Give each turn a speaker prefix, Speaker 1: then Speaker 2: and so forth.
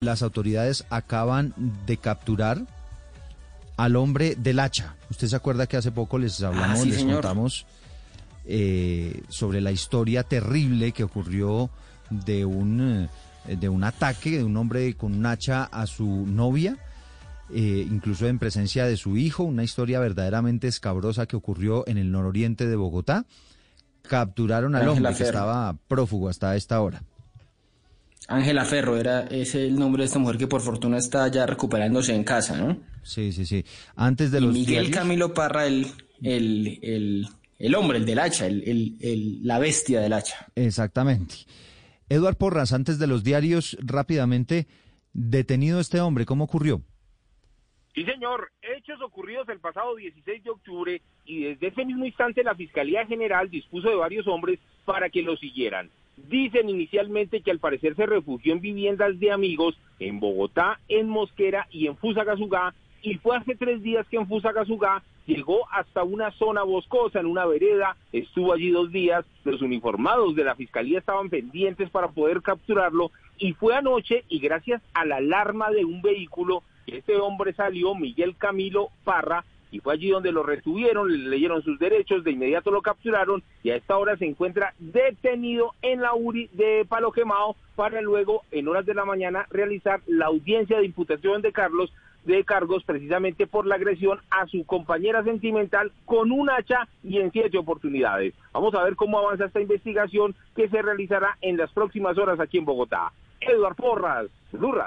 Speaker 1: las autoridades acaban de capturar al hombre del hacha. Usted se acuerda que hace poco les hablamos,
Speaker 2: Ah, sí,
Speaker 1: les
Speaker 2: señor.
Speaker 1: contamos eh, sobre la historia terrible que ocurrió de un eh, de un ataque de un hombre con un hacha a su novia, eh, incluso en presencia de su hijo, una historia verdaderamente escabrosa que ocurrió en el nororiente de Bogotá. Capturaron al hombre que estaba prófugo hasta esta hora.
Speaker 2: Ángela Ferro era es el nombre de esta mujer que por fortuna está ya recuperándose en casa, ¿no?
Speaker 1: Sí, sí, sí. Antes de
Speaker 2: Y
Speaker 1: los
Speaker 2: Miguel
Speaker 1: diarios-
Speaker 2: Camilo Parra, el, el, el, el hombre, el del hacha, el, el, el- la bestia del hacha.
Speaker 1: Exactamente. Eduard Porras, antes de los diarios, rápidamente, detenido este hombre, ¿cómo ocurrió?
Speaker 3: Sí, señor. Hechos ocurridos el pasado 16 de octubre y desde ese mismo instante la Fiscalía General dispuso de varios hombres para que lo siguieran. Dicen inicialmente que al parecer se refugió en viviendas de amigos en Bogotá, en Mosquera y en Fusagasugá y fue hace tres días que en Fusagasugá llegó hasta una zona boscosa, en una vereda, estuvo allí dos días, los uniformados de la Fiscalía estaban pendientes para poder capturarlo y fue anoche y gracias a la alarma de un vehículo este hombre salió, Miguel Camilo Parra, y fue allí donde lo retuvieron, le leyeron sus derechos, de inmediato lo capturaron y a esta hora se encuentra detenido en la URI de Palo Quemado para luego, en horas de la mañana, realizar la audiencia de imputación de Carlos de cargos precisamente por la agresión a su compañera sentimental con un hacha y en siete oportunidades. Vamos a ver cómo avanza esta investigación que se realizará en las próximas horas aquí en Bogotá. Eduard Porras, Radio.